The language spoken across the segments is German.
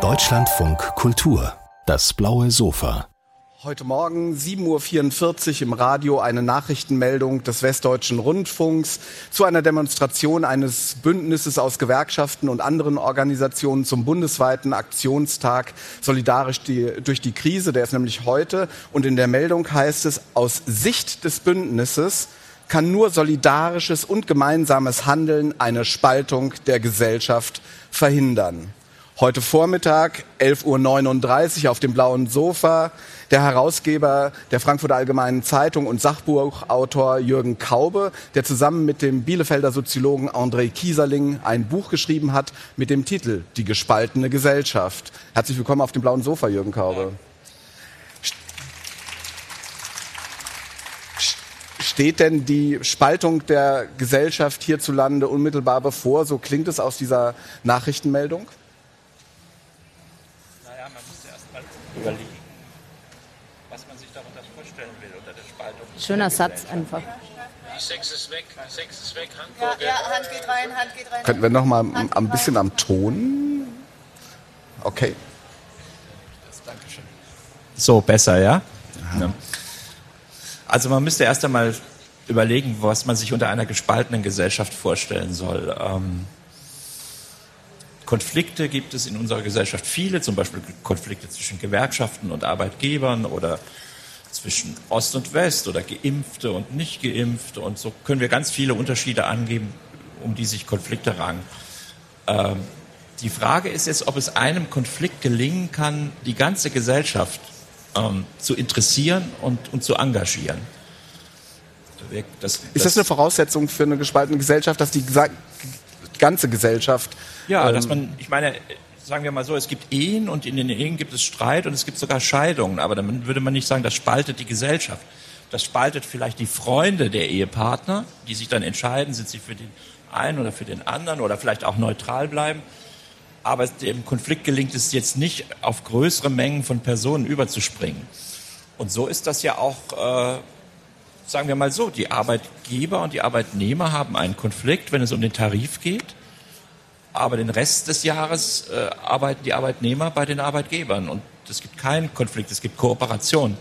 Deutschlandfunk Kultur, das blaue Sofa. Heute Morgen 7.44 Uhr im Radio eine Nachrichtenmeldung des Westdeutschen Rundfunks zu einer Demonstration eines Bündnisses aus Gewerkschaften und anderen Organisationen zum bundesweiten Aktionstag Solidarisch die, durch die Krise. Der ist nämlich heute. Und in der Meldung heißt es, aus Sicht des Bündnisses kann nur solidarisches und gemeinsames Handeln eine Spaltung der Gesellschaft verhindern. Heute Vormittag, 11.39 Uhr auf dem blauen Sofa, der Herausgeber der Frankfurter Allgemeinen Zeitung und Sachbuchautor Jürgen Kaube, der zusammen mit dem Bielefelder Soziologen André Kieserling ein Buch geschrieben hat mit dem Titel Die gespaltene Gesellschaft. Herzlich willkommen auf dem blauen Sofa, Jürgen Kaube. Steht denn die Spaltung der Gesellschaft hierzulande unmittelbar bevor? So klingt es aus dieser Nachrichtenmeldung. überlegen, was man sich darunter vorstellen will unter der Spaltung. Schöner Satz einfach. Sex ist weg, Sex ist weg, Ja, ja, Hand geht rein, Hand geht rein. Könnten wir noch mal ein, ein bisschen am Ton? Okay. So, besser, ja? ja? Also man müsste erst einmal überlegen, was man sich unter einer gespaltenen Gesellschaft vorstellen soll. Ähm, Konflikte gibt es in unserer Gesellschaft viele, zum Beispiel Konflikte zwischen Gewerkschaften und Arbeitgebern oder zwischen Ost und West oder Geimpfte und Nicht-Geimpfte. Und so können wir ganz viele Unterschiede angeben, um die sich Konflikte rangen. Ähm, die Frage ist jetzt, ob es einem Konflikt gelingen kann, die ganze Gesellschaft ähm, zu interessieren und, und zu engagieren. Das, das ist das eine Voraussetzung für eine gespaltene Gesellschaft, dass die ganze Gesellschaft. Ja, ähm, dass man, ich meine, sagen wir mal so, es gibt Ehen und in den Ehen gibt es Streit und es gibt sogar Scheidungen, aber dann würde man nicht sagen, das spaltet die Gesellschaft. Das spaltet vielleicht die Freunde der Ehepartner, die sich dann entscheiden, sind sie für den einen oder für den anderen oder vielleicht auch neutral bleiben. Aber dem Konflikt gelingt es jetzt nicht, auf größere Mengen von Personen überzuspringen. Und so ist das ja auch, äh, sagen wir mal so, die Arbeitgeber und die Arbeitnehmer haben einen Konflikt, wenn es um den Tarif geht. Aber den Rest des Jahres äh, arbeiten die Arbeitnehmer bei den Arbeitgebern. Und es gibt keinen Konflikt, es gibt Kooperation.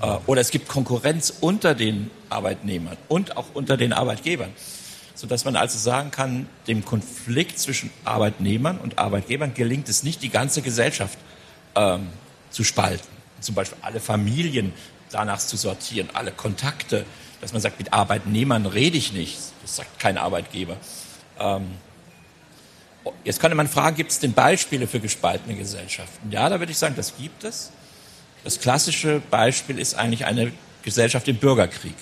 Äh, oder es gibt Konkurrenz unter den Arbeitnehmern und auch unter den Arbeitgebern. Sodass man also sagen kann, dem Konflikt zwischen Arbeitnehmern und Arbeitgebern gelingt es nicht, die ganze Gesellschaft ähm, zu spalten. Zum Beispiel alle Familien danach zu sortieren, alle Kontakte, dass man sagt, mit Arbeitnehmern rede ich nicht. Das sagt kein Arbeitgeber. Ähm, jetzt könnte man fragen, gibt es denn Beispiele für gespaltene Gesellschaften? Ja, da würde ich sagen, das gibt es. Das klassische Beispiel ist eigentlich eine Gesellschaft im Bürgerkrieg.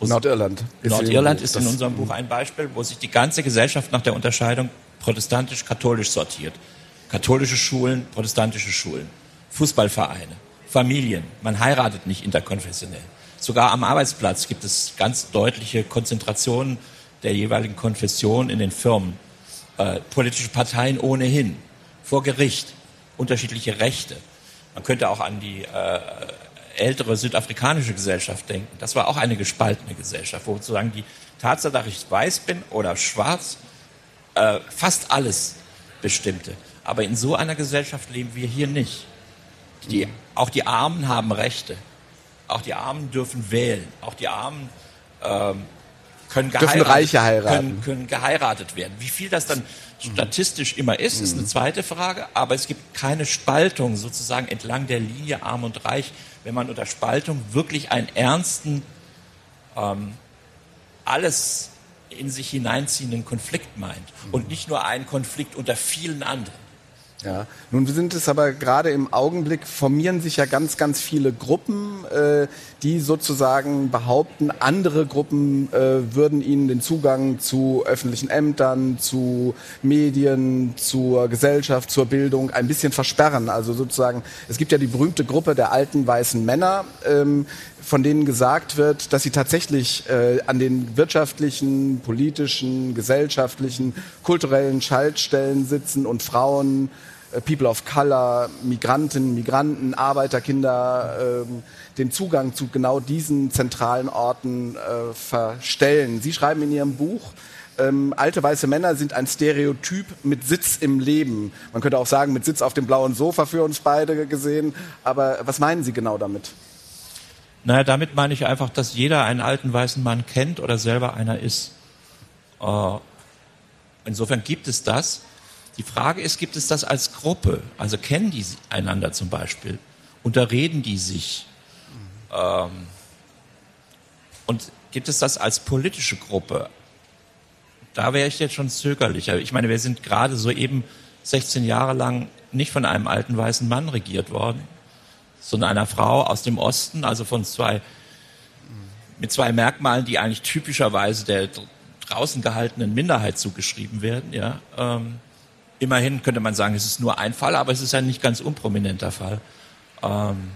Nordirland. Nordirland ist in unserem Buch ein Beispiel, wo sich die ganze Gesellschaft nach der Unterscheidung protestantisch-katholisch sortiert. Katholische Schulen, protestantische Schulen, Fußballvereine, Familien. Man heiratet nicht interkonfessionell. Sogar am Arbeitsplatz gibt es ganz deutliche Konzentrationen der jeweiligen Konfession in den Firmen. Äh, politische Parteien ohnehin. Vor Gericht. Unterschiedliche Rechte. Man könnte auch an die äh, ältere südafrikanische Gesellschaft denken. Das war auch eine gespaltene Gesellschaft, wo sozusagen die Tatsache, dass ich weiß bin oder schwarz, äh, fast alles bestimmte. Aber in so einer Gesellschaft leben wir hier nicht. Die, auch die Armen haben Rechte. Auch die Armen dürfen wählen. Auch die Armen ähm, können, geheiratet, können, können geheiratet werden. Wie viel das dann statistisch immer ist, ist eine zweite Frage. Aber es gibt keine Spaltung sozusagen entlang der Linie Arm und Reich, wenn man unter Spaltung wirklich einen ernsten, ähm, alles in sich hineinziehenden Konflikt meint und nicht nur einen Konflikt unter vielen anderen. Ja, nun sind es aber gerade im Augenblick formieren sich ja ganz, ganz viele Gruppen, äh, die sozusagen behaupten, andere Gruppen äh, würden ihnen den Zugang zu öffentlichen Ämtern, zu Medien, zur Gesellschaft, zur Bildung ein bisschen versperren. Also sozusagen, es gibt ja die berühmte Gruppe der alten weißen Männer, ähm, von denen gesagt wird, dass sie tatsächlich äh, an den wirtschaftlichen, politischen, gesellschaftlichen, kulturellen Schaltstellen sitzen und Frauen, äh, People of Color, Migranten, Migranten, Arbeiterkinder äh, den Zugang zu genau diesen zentralen Orten äh, verstellen. Sie schreiben in Ihrem Buch, ähm, alte weiße Männer sind ein Stereotyp mit Sitz im Leben. Man könnte auch sagen, mit Sitz auf dem blauen Sofa für uns beide gesehen. Aber was meinen Sie genau damit? Naja, damit meine ich einfach, dass jeder einen alten weißen Mann kennt oder selber einer ist. Äh, insofern gibt es das. Die Frage ist, gibt es das als Gruppe? Also kennen die einander zum Beispiel? Unterreden die sich? Ähm, und gibt es das als politische Gruppe? Da wäre ich jetzt schon zögerlicher. Ich meine, wir sind gerade so eben 16 Jahre lang nicht von einem alten weißen Mann regiert worden, sondern einer Frau aus dem Osten, also von zwei, mit zwei Merkmalen, die eigentlich typischerweise der draußen gehaltenen Minderheit zugeschrieben werden. Ja, ähm, immerhin könnte man sagen, es ist nur ein Fall, aber es ist ein nicht ganz unprominenter Fall. Ähm,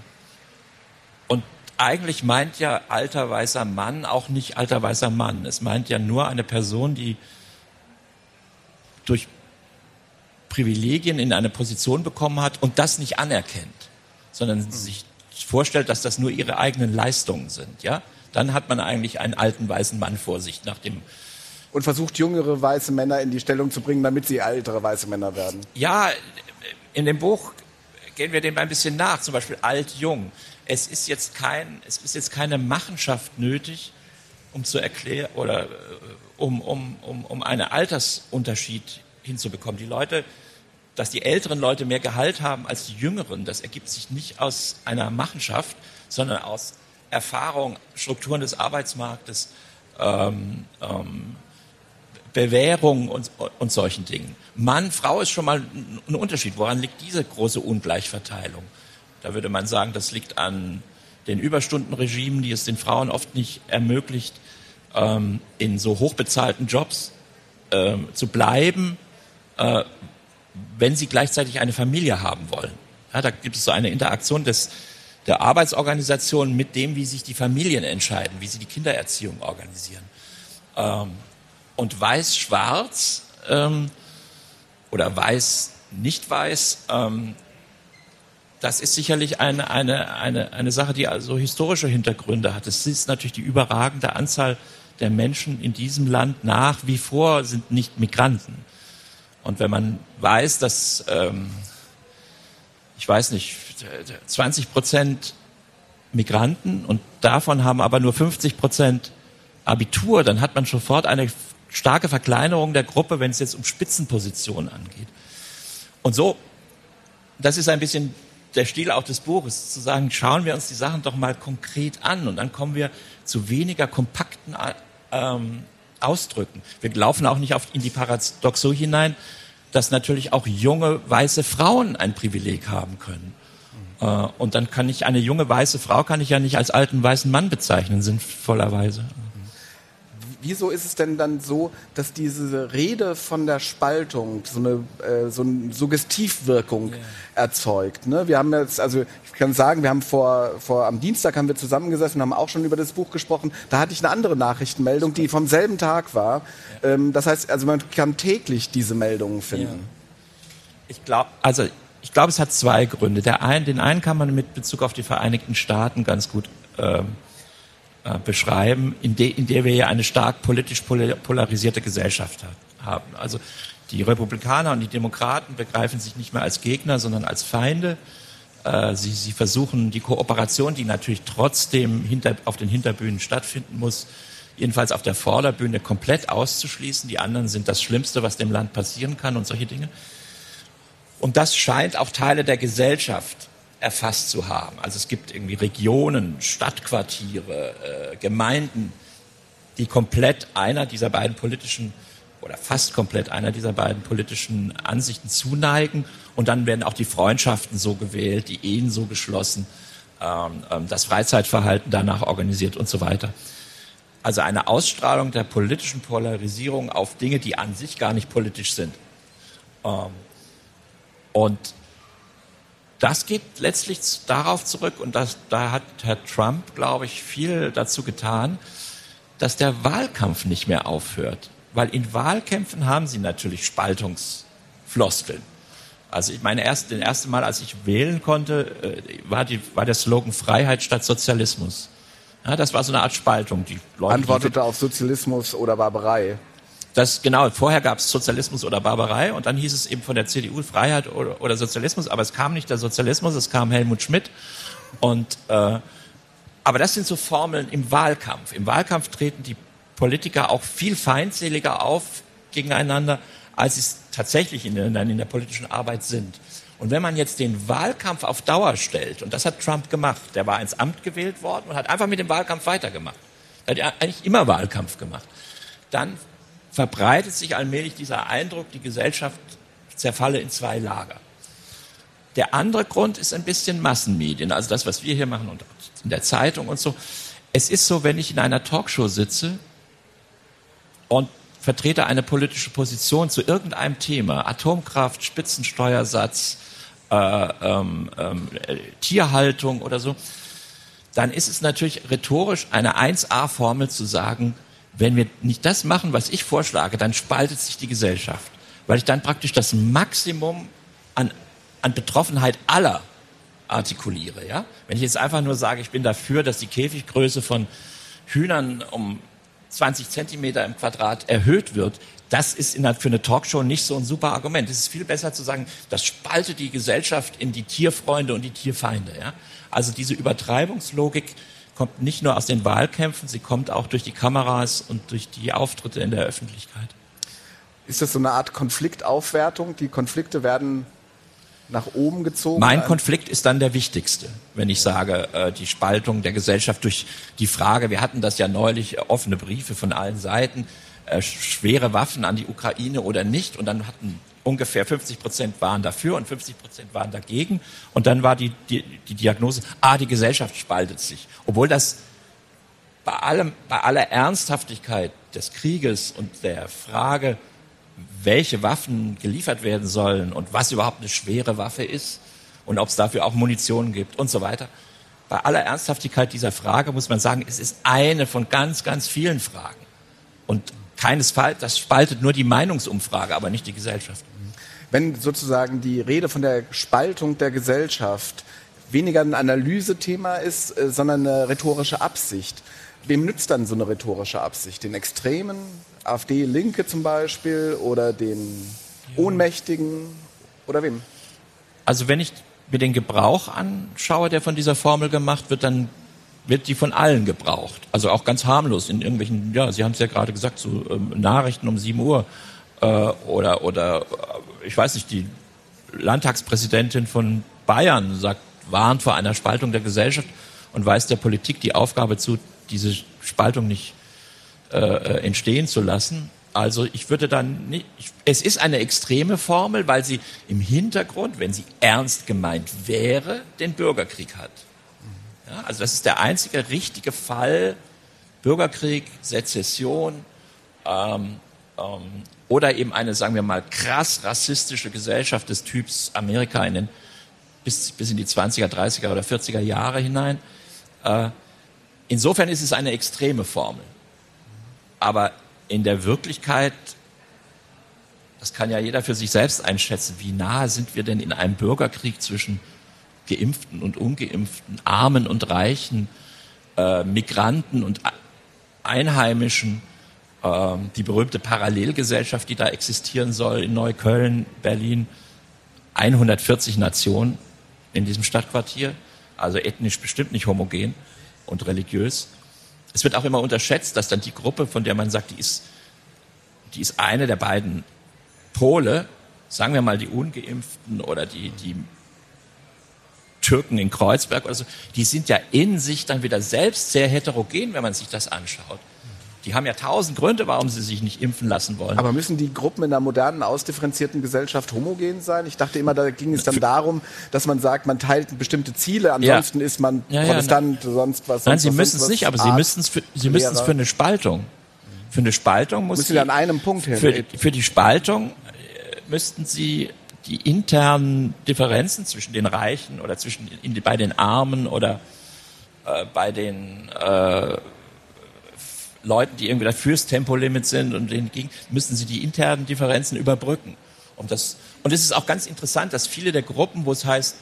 und eigentlich meint ja alter weißer Mann auch nicht alter weißer Mann. Es meint ja nur eine Person, die durch Privilegien in eine Position bekommen hat und das nicht anerkennt, sondern mhm. sich vorstellt, dass das nur ihre eigenen Leistungen sind. Ja, dann hat man eigentlich einen alten weißen Mann vor sich nach dem und versucht jüngere weiße Männer in die Stellung zu bringen, damit sie ältere weiße Männer werden. Ja, in dem Buch gehen wir dem ein bisschen nach, zum Beispiel alt-jung. Es ist jetzt kein, es ist jetzt keine Machenschaft nötig, um zu erklären oder äh, um, um, um, um einen Altersunterschied hinzubekommen. Die Leute, dass die älteren Leute mehr Gehalt haben als die jüngeren, das ergibt sich nicht aus einer Machenschaft, sondern aus Erfahrung, Strukturen des Arbeitsmarktes, ähm, ähm, Bewährung und, und solchen Dingen. Mann, Frau ist schon mal ein Unterschied. Woran liegt diese große Ungleichverteilung? Da würde man sagen, das liegt an den Überstundenregimen, die es den Frauen oft nicht ermöglicht, ähm, in so hochbezahlten Jobs äh, zu bleiben, äh, wenn sie gleichzeitig eine Familie haben wollen. Ja, da gibt es so eine Interaktion des, der Arbeitsorganisation mit dem, wie sich die Familien entscheiden, wie sie die Kindererziehung organisieren. Ähm, und weiß-schwarz ähm, oder weiß nicht weiß, ähm, das ist sicherlich eine, eine, eine, eine Sache, die also historische Hintergründe hat. Es ist natürlich die überragende Anzahl der Menschen in diesem Land nach wie vor sind nicht Migranten. Und wenn man weiß, dass, ähm, ich weiß nicht, 20 Prozent Migranten und davon haben aber nur 50 Prozent Abitur, dann hat man sofort eine starke Verkleinerung der Gruppe, wenn es jetzt um Spitzenpositionen angeht. Und so, das ist ein bisschen der Stil auch des Buches, zu sagen, schauen wir uns die Sachen doch mal konkret an und dann kommen wir zu weniger kompakten ähm, Ausdrücken. Wir laufen auch nicht auf, in die Paradoxo hinein, dass natürlich auch junge weiße Frauen ein Privileg haben können. Äh, und dann kann ich eine junge weiße Frau kann ich ja nicht als alten weißen Mann bezeichnen, sinnvollerweise wieso ist es denn dann so, dass diese Rede von der Spaltung so eine, äh, so eine Suggestivwirkung yeah. erzeugt? Ne? Wir haben jetzt, also ich kann sagen, wir haben vor, vor am Dienstag haben wir zusammengesessen und haben auch schon über das Buch gesprochen. Da hatte ich eine andere Nachrichtenmeldung, die vom selben Tag war. Ja. Ähm, das heißt, also man kann täglich diese Meldungen finden. Ja. Ich glaube, also ich glaube, es hat zwei Gründe. Der einen, den einen kann man mit Bezug auf die Vereinigten Staaten ganz gut ähm, äh, beschreiben, in, de, in der wir ja eine stark politisch polarisierte Gesellschaft haben. Also die Republikaner und die Demokraten begreifen sich nicht mehr als Gegner, sondern als Feinde. Äh, sie, sie versuchen die Kooperation, die natürlich trotzdem hinter, auf den Hinterbühnen stattfinden muss, jedenfalls auf der Vorderbühne komplett auszuschließen. Die anderen sind das Schlimmste, was dem Land passieren kann und solche Dinge. Und das scheint auch Teile der Gesellschaft erfasst zu haben. Also es gibt irgendwie Regionen, Stadtquartiere, äh, Gemeinden, die komplett einer dieser beiden politischen oder fast komplett einer dieser beiden politischen Ansichten zuneigen. Und dann werden auch die Freundschaften so gewählt, die Ehen so geschlossen, ähm, ähm, das Freizeitverhalten danach organisiert und so weiter. Also eine Ausstrahlung der politischen Polarisierung auf Dinge, die an sich gar nicht politisch sind. Ähm, und das geht letztlich darauf zurück, und das, da hat Herr Trump, glaube ich, viel dazu getan, dass der Wahlkampf nicht mehr aufhört. Weil in Wahlkämpfen haben sie natürlich Spaltungsfloskeln. Also ich meine, erst, das erste Mal, als ich wählen konnte, äh, war, die, war der Slogan Freiheit statt Sozialismus. Ja, das war so eine Art Spaltung. Die Leute, Antwortete die, auf Sozialismus oder Barbarei. Das, genau, vorher gab es Sozialismus oder Barbarei und dann hieß es eben von der CDU Freiheit oder, oder Sozialismus, aber es kam nicht der Sozialismus, es kam Helmut Schmidt. Und, äh, aber das sind so Formeln im Wahlkampf. Im Wahlkampf treten die Politiker auch viel feindseliger auf gegeneinander, als sie es tatsächlich in der, in der politischen Arbeit sind. Und wenn man jetzt den Wahlkampf auf Dauer stellt, und das hat Trump gemacht, der war ins Amt gewählt worden und hat einfach mit dem Wahlkampf weitergemacht. Er hat eigentlich immer Wahlkampf gemacht. Dann verbreitet sich allmählich dieser Eindruck, die Gesellschaft zerfalle in zwei Lager. Der andere Grund ist ein bisschen Massenmedien, also das, was wir hier machen und in der Zeitung und so. Es ist so, wenn ich in einer Talkshow sitze und vertrete eine politische Position zu irgendeinem Thema, Atomkraft, Spitzensteuersatz, äh, ähm, ähm, Tierhaltung oder so, dann ist es natürlich rhetorisch eine 1a-Formel zu sagen, wenn wir nicht das machen, was ich vorschlage, dann spaltet sich die Gesellschaft, weil ich dann praktisch das Maximum an, an Betroffenheit aller artikuliere. Ja? Wenn ich jetzt einfach nur sage, ich bin dafür, dass die Käfiggröße von Hühnern um 20 Zentimeter im Quadrat erhöht wird, das ist für eine Talkshow nicht so ein super Argument. Es ist viel besser zu sagen, das spaltet die Gesellschaft in die Tierfreunde und die Tierfeinde. Ja? Also diese Übertreibungslogik kommt nicht nur aus den Wahlkämpfen, sie kommt auch durch die Kameras und durch die Auftritte in der Öffentlichkeit. Ist das so eine Art Konfliktaufwertung? Die Konflikte werden nach oben gezogen? Mein Konflikt ist dann der wichtigste, wenn ich sage, äh, die Spaltung der Gesellschaft durch die Frage, wir hatten das ja neulich, äh, offene Briefe von allen Seiten, äh, schwere Waffen an die Ukraine oder nicht, und dann hatten ungefähr 50 Prozent waren dafür und 50 Prozent waren dagegen. Und dann war die, die, die Diagnose, ah, die Gesellschaft spaltet sich. Obwohl das bei, allem, bei aller Ernsthaftigkeit des Krieges und der Frage, welche Waffen geliefert werden sollen und was überhaupt eine schwere Waffe ist und ob es dafür auch Munition gibt und so weiter. Bei aller Ernsthaftigkeit dieser Frage muss man sagen, es ist eine von ganz, ganz vielen Fragen. Und keinesfalls, das spaltet nur die Meinungsumfrage, aber nicht die Gesellschaft. Wenn sozusagen die Rede von der Spaltung der Gesellschaft weniger ein Analysethema ist, äh, sondern eine rhetorische Absicht, wem nützt dann so eine rhetorische Absicht? Den Extremen, AfD-Linke zum Beispiel oder den Ohnmächtigen oder wem? Also wenn ich mir den Gebrauch anschaue, der von dieser Formel gemacht wird, dann wird die von allen gebraucht. Also auch ganz harmlos in irgendwelchen, ja, Sie haben es ja gerade gesagt, so ähm, Nachrichten um 7 Uhr äh, oder, oder ich weiß nicht, die Landtagspräsidentin von Bayern sagt, warnt vor einer Spaltung der Gesellschaft und weist der Politik die Aufgabe zu, diese Spaltung nicht äh, äh entstehen zu lassen. Also ich würde dann nicht, ich, es ist eine extreme Formel, weil sie im Hintergrund, wenn sie ernst gemeint wäre, den Bürgerkrieg hat. Ja, also das ist der einzige richtige Fall, Bürgerkrieg, Sezession ähm, ähm, oder eben eine, sagen wir mal, krass rassistische Gesellschaft des Typs Amerika in den, bis, bis in die 20er, 30er oder 40er Jahre hinein. Äh, insofern ist es eine extreme Formel. Aber in der Wirklichkeit, das kann ja jeder für sich selbst einschätzen, wie nahe sind wir denn in einem Bürgerkrieg zwischen Geimpften und Ungeimpften, Armen und Reichen, äh, Migranten und Einheimischen, die berühmte Parallelgesellschaft, die da existieren soll in Neukölln, Berlin, 140 Nationen in diesem Stadtquartier, also ethnisch bestimmt nicht homogen und religiös. Es wird auch immer unterschätzt, dass dann die Gruppe, von der man sagt, die ist, die ist eine der beiden Pole, sagen wir mal die Ungeimpften oder die, die Türken in Kreuzberg oder so, die sind ja in sich dann wieder selbst sehr heterogen, wenn man sich das anschaut. Die haben ja tausend Gründe, warum sie sich nicht impfen lassen wollen. Aber müssen die Gruppen in einer modernen, ausdifferenzierten Gesellschaft homogen sein? Ich dachte immer, da ging es dann darum, dass man sagt, man teilt bestimmte Ziele, ansonsten ja. ist man ja, Protestant, ja, sonst was. Sonst Nein, sie müssen es nicht, aber Arzt, sie müssen es für, sie müssen es für eine Spaltung. Für eine Spaltung muss müssen sie an einem Punkt hin. Für, für die Spaltung äh, müssten sie die internen Differenzen zwischen den Reichen oder zwischen in, bei den Armen oder äh, bei den äh, Leuten, die irgendwie fürs Tempolimit sind und denen ging, müssen sie die internen Differenzen überbrücken. Und das, und es ist auch ganz interessant, dass viele der Gruppen, wo es heißt,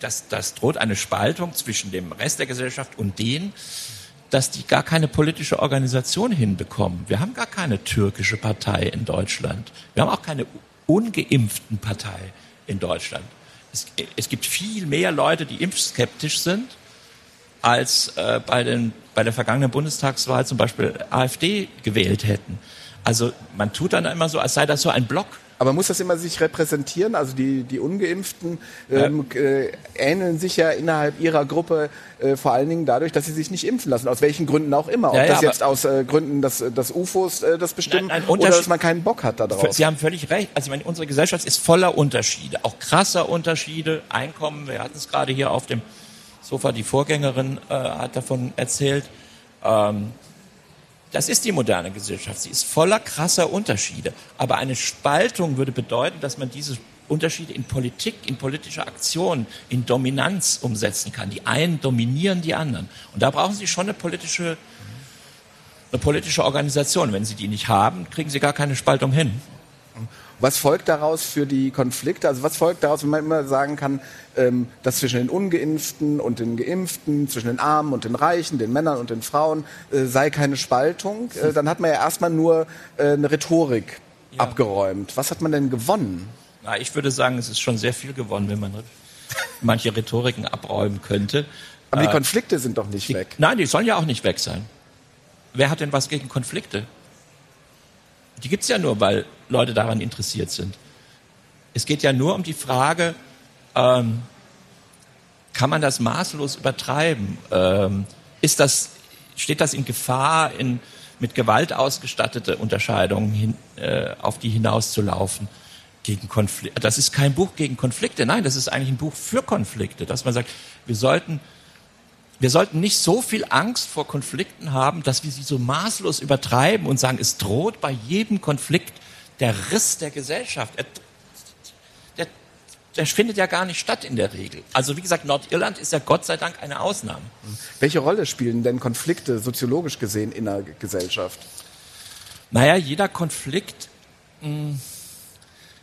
dass das droht eine Spaltung zwischen dem Rest der Gesellschaft und denen, dass die gar keine politische Organisation hinbekommen. Wir haben gar keine türkische Partei in Deutschland. Wir haben auch keine ungeimpften Partei in Deutschland. Es, es gibt viel mehr Leute, die impfskeptisch sind, als äh, bei, den, bei der vergangenen Bundestagswahl zum Beispiel AfD gewählt hätten. Also man tut dann immer so, als sei das so ein Block. Aber muss das immer sich repräsentieren? Also die, die Ungeimpften ähm, ja. äh, ähneln sich ja innerhalb ihrer Gruppe äh, vor allen Dingen dadurch, dass sie sich nicht impfen lassen. Aus welchen Gründen auch immer. Ob ja, ja, das jetzt aus äh, Gründen, dass, dass UFOs äh, das bestimmen nein, nein, oder dass man keinen Bock hat darauf. Sie haben völlig recht. Also meine, unsere Gesellschaft ist voller Unterschiede, auch krasser Unterschiede. Einkommen, wir hatten es gerade hier auf dem Sofa, die Vorgängerin äh, hat davon erzählt. Ähm, das ist die moderne Gesellschaft. Sie ist voller krasser Unterschiede. Aber eine Spaltung würde bedeuten, dass man diese Unterschiede in Politik, in politischer Aktion, in Dominanz umsetzen kann. Die einen dominieren die anderen. Und da brauchen Sie schon eine politische, eine politische Organisation. Wenn Sie die nicht haben, kriegen Sie gar keine Spaltung hin. Was folgt daraus für die Konflikte? Also was folgt daraus, wenn man immer sagen kann, ähm, dass zwischen den Ungeimpften und den Geimpften, zwischen den Armen und den Reichen, den Männern und den Frauen äh, sei keine Spaltung? Äh, dann hat man ja erstmal nur äh, eine Rhetorik ja. abgeräumt. Was hat man denn gewonnen? Na, ich würde sagen, es ist schon sehr viel gewonnen, wenn man manche Rhetoriken abräumen könnte. Aber die äh, Konflikte sind doch nicht die, weg. Nein, die sollen ja auch nicht weg sein. Wer hat denn was gegen Konflikte? Die gibt es ja nur, weil Leute daran interessiert sind. Es geht ja nur um die Frage, ähm, kann man das maßlos übertreiben? Ähm, ist das, steht das in Gefahr, in, mit Gewalt ausgestattete Unterscheidungen hin, äh, auf die hinauszulaufen? Gegen Konflikte. Das ist kein Buch gegen Konflikte, nein, das ist eigentlich ein Buch für Konflikte, dass man sagt, wir sollten wir sollten nicht so viel Angst vor Konflikten haben, dass wir sie so maßlos übertreiben und sagen, es droht bei jedem Konflikt der Riss der Gesellschaft. Der, der findet ja gar nicht statt in der Regel. Also wie gesagt, Nordirland ist ja Gott sei Dank eine Ausnahme. Welche Rolle spielen denn Konflikte soziologisch gesehen in der Gesellschaft? Naja, jeder Konflikt, mh, hm,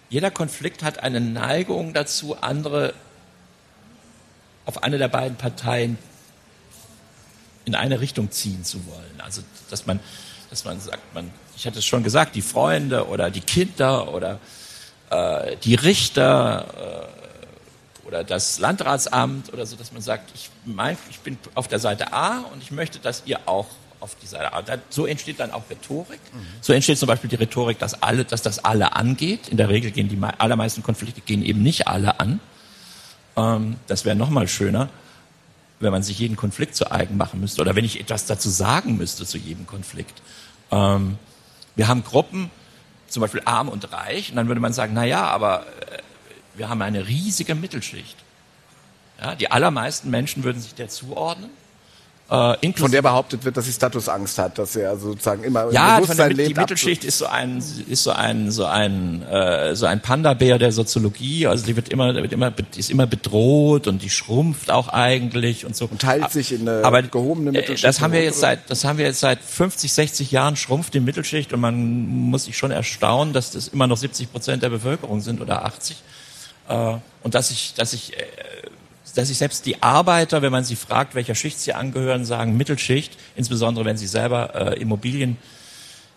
jeder Konflikt hat eine Neigung dazu, andere auf eine der beiden Parteien in eine Richtung ziehen zu wollen. Also, dass man, dass man sagt, man, ich hatte es schon gesagt, die Freunde oder die Kinder oder äh, die Richter äh, oder das Landratsamt oder so, dass man sagt, ich, mein, ich bin auf der Seite A und ich möchte, dass ihr auch auf die Seite A. So entsteht dann auch Rhetorik. Mhm. So entsteht zum Beispiel die Rhetorik, dass alle, dass das alle angeht. In der Regel gehen die allermeisten Konflikte gehen eben nicht alle an. Ähm, das wäre noch mal schöner wenn man sich jeden Konflikt zu eigen machen müsste oder wenn ich etwas dazu sagen müsste zu jedem Konflikt. Ähm, wir haben Gruppen, zum Beispiel arm und reich, und dann würde man sagen, na ja, aber äh, wir haben eine riesige Mittelschicht. Ja, die allermeisten Menschen würden sich der zuordnen. Äh, Von der behauptet wird, dass sie Statusangst hat, dass er sozusagen immer ja, im Bewusstsein lebt. Die Mittelschicht ist so ein ist so ein so ein äh, so ein Panda-Bär der Soziologie. Also die wird immer wird immer ist immer bedroht und die schrumpft auch eigentlich und so. Und teilt sich in eine Aber, gehobene äh, Mittelschicht. Das haben wir jetzt seit das haben wir jetzt seit 50, 60 Jahren schrumpft die Mittelschicht und man muss sich schon erstaunen, dass das immer noch 70 Prozent der Bevölkerung sind oder 80 äh, und dass ich dass ich äh, dass sich selbst die Arbeiter, wenn man sie fragt, welcher Schicht sie angehören, sagen Mittelschicht, insbesondere wenn sie selber äh, Immobilien,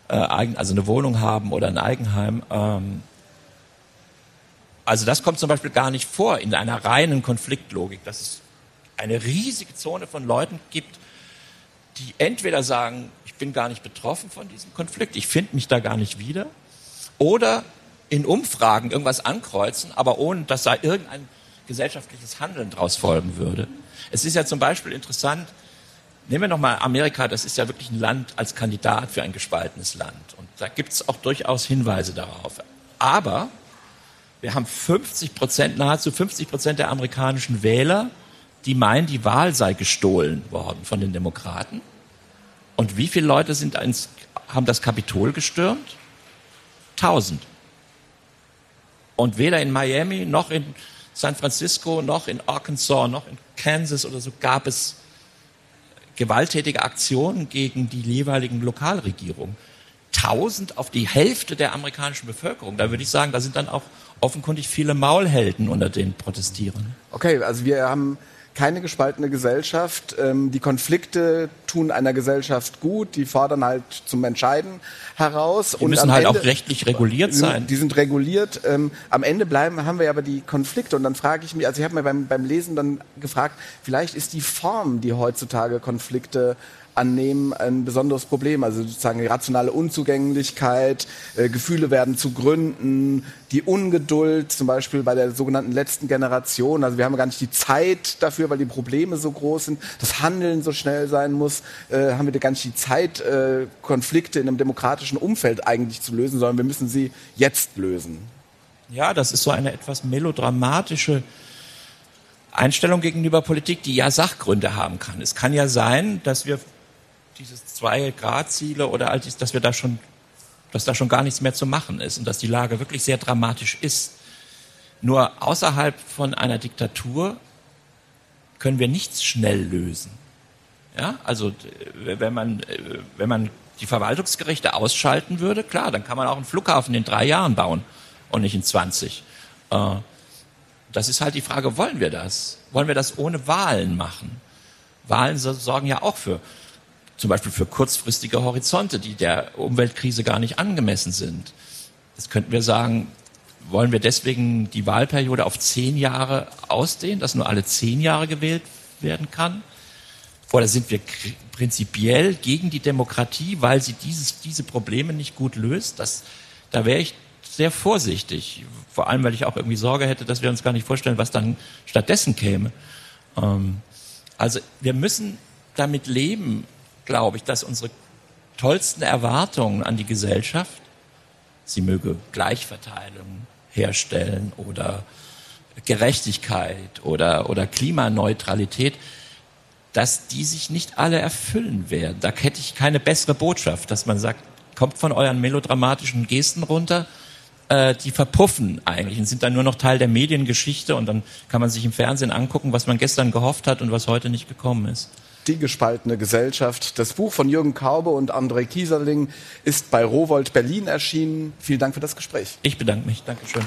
äh, also eine Wohnung haben oder ein Eigenheim. Ähm, also das kommt zum Beispiel gar nicht vor in einer reinen Konfliktlogik, dass es eine riesige Zone von Leuten gibt, die entweder sagen, ich bin gar nicht betroffen von diesem Konflikt, ich finde mich da gar nicht wieder, oder in Umfragen irgendwas ankreuzen, aber ohne dass da irgendein gesellschaftliches Handeln daraus folgen würde. Es ist ja zum Beispiel interessant, nehmen wir nochmal Amerika, das ist ja wirklich ein Land als Kandidat für ein gespaltenes Land. Und da gibt es auch durchaus Hinweise darauf. Aber wir haben 50 Prozent, nahezu 50 Prozent der amerikanischen Wähler, die meinen, die Wahl sei gestohlen worden von den Demokraten. Und wie viele Leute sind ins, haben das Kapitol gestürmt? Tausend. Und weder in Miami noch in San Francisco noch in Arkansas noch in Kansas oder so gab es gewalttätige Aktionen gegen die jeweiligen Lokalregierungen. Tausend auf die Hälfte der amerikanischen Bevölkerung. Da würde ich sagen, da sind dann auch offenkundig viele Maulhelden unter den Protestierenden. Okay, also wir haben keine gespaltene Gesellschaft. Ähm, die Konflikte tun einer Gesellschaft gut, die fordern halt zum Entscheiden heraus. Die müssen halt Ende, auch rechtlich reguliert sein. Die sind reguliert. Ähm, am Ende bleiben, haben wir aber die Konflikte. Und dann frage ich mich, also ich habe mir beim, beim Lesen dann gefragt, vielleicht ist die Form, die heutzutage Konflikte annehmen, ein besonderes Problem. Also sozusagen die rationale Unzugänglichkeit, äh, Gefühle werden zu Gründen, die Ungeduld, zum Beispiel bei der sogenannten letzten Generation. Also wir haben gar nicht die Zeit dafür, weil die Probleme so groß sind, das Handeln so schnell sein muss, äh, haben wir gar nicht die Zeit, äh, Konflikte in einem demokratischen Umfeld eigentlich zu lösen, sondern wir müssen sie jetzt lösen. Ja, das ist so eine etwas melodramatische Einstellung gegenüber Politik, die ja Sachgründe haben kann. Es kann ja sein, dass wir dieses zwei Grad Ziele oder all dies, dass wir da schon, dass da schon gar nichts mehr zu machen ist und dass die Lage wirklich sehr dramatisch ist. Nur außerhalb von einer Diktatur können wir nichts schnell lösen. Ja, also wenn man, wenn man die Verwaltungsgerichte ausschalten würde, klar, dann kann man auch einen Flughafen in drei Jahren bauen und nicht in 20. Äh, das ist halt die Frage, wollen wir das? Wollen wir das ohne Wahlen machen? Wahlen sorgen ja auch für zum Beispiel für kurzfristige Horizonte, die der Umweltkrise gar nicht angemessen sind. Jetzt könnten wir sagen, wollen wir deswegen die Wahlperiode auf zehn Jahre ausdehnen, dass nur alle zehn Jahre gewählt werden kann? Oder sind wir prinzipiell gegen die Demokratie, weil sie dieses, diese Probleme nicht gut löst? Das, da wäre ich sehr vorsichtig. Vor allem, weil ich auch irgendwie Sorge hätte, dass wir uns gar nicht vorstellen, was dann stattdessen käme. Ähm, also wir müssen damit leben, glaube ich, dass unsere tollsten Erwartungen an die Gesellschaft, sie möge Gleichverteilung herstellen oder Gerechtigkeit oder, oder Klimaneutralität, dass die sich nicht alle erfüllen werden. Da hätte ich keine bessere Botschaft, dass man sagt, kommt von euren melodramatischen Gesten runter, äh, die verpuffen eigentlich und sind dann nur noch Teil der Mediengeschichte und dann kann man sich im Fernsehen angucken, was man gestern gehofft hat und was heute nicht gekommen ist. Die gespaltene Gesellschaft. Das Buch von Jürgen Kaube und André Kieserling ist bei Rowold Berlin erschienen. Vielen Dank für das Gespräch. Ich bedanke mich. Dankeschön.